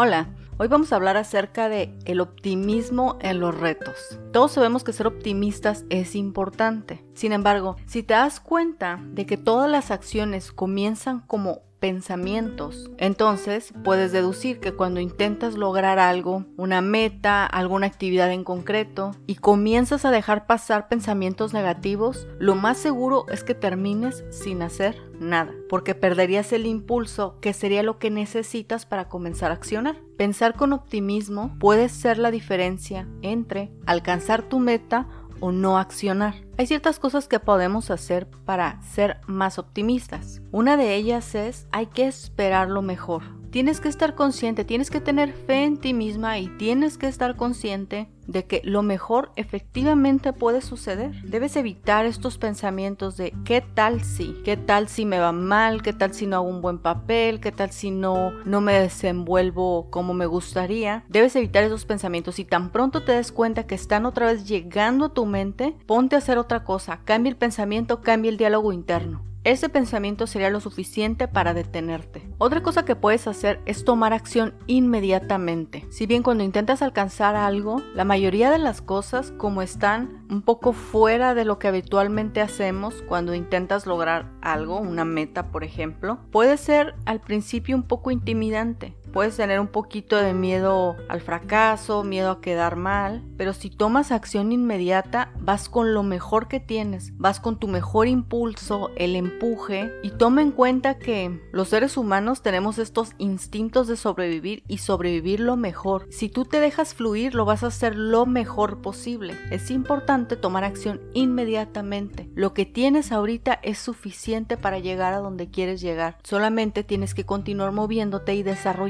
Hola, hoy vamos a hablar acerca de el optimismo en los retos. Todos sabemos que ser optimistas es importante. Sin embargo, si te das cuenta de que todas las acciones comienzan como pensamientos. Entonces puedes deducir que cuando intentas lograr algo, una meta, alguna actividad en concreto, y comienzas a dejar pasar pensamientos negativos, lo más seguro es que termines sin hacer nada, porque perderías el impulso que sería lo que necesitas para comenzar a accionar. Pensar con optimismo puede ser la diferencia entre alcanzar tu meta o no accionar. Hay ciertas cosas que podemos hacer para ser más optimistas. Una de ellas es hay que esperar lo mejor. Tienes que estar consciente, tienes que tener fe en ti misma y tienes que estar consciente de que lo mejor efectivamente puede suceder. Debes evitar estos pensamientos de qué tal si, qué tal si me va mal, qué tal si no hago un buen papel, qué tal si no no me desenvuelvo como me gustaría. Debes evitar esos pensamientos y tan pronto te des cuenta que están otra vez llegando a tu mente, ponte a hacer otra cosa, cambia el pensamiento, cambia el diálogo interno. Ese pensamiento sería lo suficiente para detenerte. Otra cosa que puedes hacer es tomar acción inmediatamente. Si bien cuando intentas alcanzar algo, la mayoría de las cosas como están un poco fuera de lo que habitualmente hacemos cuando intentas lograr algo, una meta por ejemplo, puede ser al principio un poco intimidante. Puedes tener un poquito de miedo al fracaso, miedo a quedar mal, pero si tomas acción inmediata, vas con lo mejor que tienes, vas con tu mejor impulso, el empuje, y toma en cuenta que los seres humanos tenemos estos instintos de sobrevivir y sobrevivir lo mejor. Si tú te dejas fluir, lo vas a hacer lo mejor posible. Es importante tomar acción inmediatamente. Lo que tienes ahorita es suficiente para llegar a donde quieres llegar. Solamente tienes que continuar moviéndote y desarrollando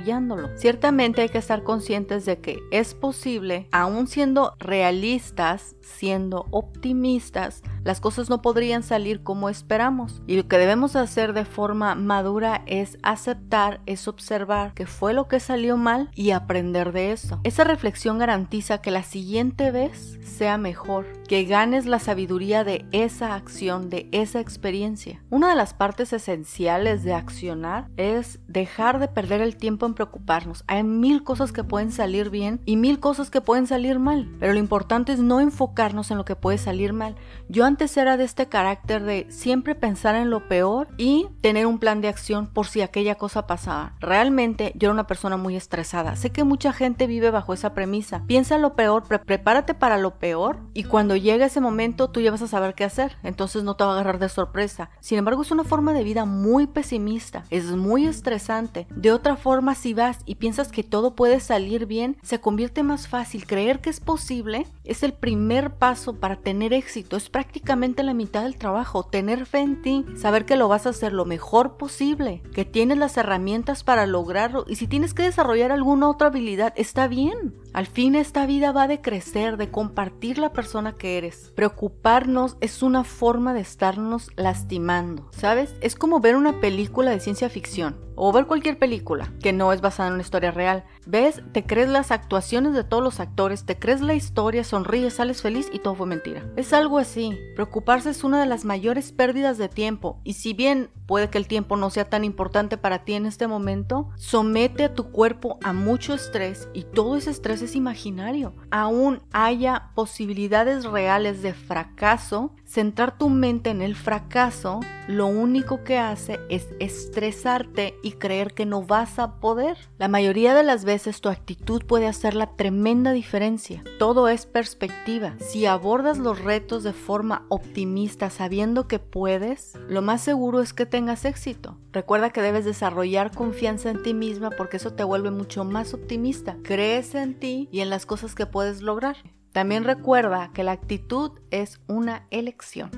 Ciertamente hay que estar conscientes de que es posible, aún siendo realistas, siendo optimistas, las cosas no podrían salir como esperamos. Y lo que debemos hacer de forma madura es aceptar, es observar que fue lo que salió mal y aprender de eso. Esa reflexión garantiza que la siguiente vez sea mejor, que ganes la sabiduría de esa acción, de esa experiencia. Una de las partes esenciales de accionar es dejar de perder el tiempo en preocuparnos. Hay mil cosas que pueden salir bien y mil cosas que pueden salir mal, pero lo importante es no enfocarnos en lo que puede salir mal. Yo antes era de este carácter de siempre pensar en lo peor y tener un plan de acción por si aquella cosa pasaba. Realmente yo era una persona muy estresada. Sé que mucha gente vive bajo esa premisa. Piensa en lo peor, prepárate para lo peor y cuando llegue ese momento tú ya vas a saber qué hacer. Entonces no te va a agarrar de sorpresa. Sin embargo es una forma de vida muy pesimista. Es muy estresante. De otra forma si vas y piensas que todo puede salir bien, se convierte más fácil. Creer que es posible es el primer paso para tener éxito. Es prácticamente la mitad del trabajo. Tener fe en ti, saber que lo vas a hacer lo mejor posible, que tienes las herramientas para lograrlo y si tienes que desarrollar alguna otra habilidad, está bien. Al fin esta vida va de crecer, de compartir la persona que eres. Preocuparnos es una forma de estarnos lastimando, ¿sabes? Es como ver una película de ciencia ficción o ver cualquier película que no es basada en una historia real. Ves, te crees las actuaciones de todos los actores, te crees la historia, sonríes, sales feliz y todo fue mentira. Es algo así. Preocuparse es una de las mayores pérdidas de tiempo y si bien puede que el tiempo no sea tan importante para ti en este momento, somete a tu cuerpo a mucho estrés y todo ese estrés es imaginario. Aún haya posibilidades reales de fracaso, centrar tu mente en el fracaso lo único que hace es estresarte y creer que no vas a poder. La mayoría de las veces tu actitud puede hacer la tremenda diferencia. Todo es perspectiva. Si abordas los retos de forma optimista sabiendo que puedes, lo más seguro es que tengas éxito. Recuerda que debes desarrollar confianza en ti misma porque eso te vuelve mucho más optimista. Crees en ti y en las cosas que puedes lograr. También recuerda que la actitud es una elección.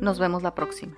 Nos vemos la próxima.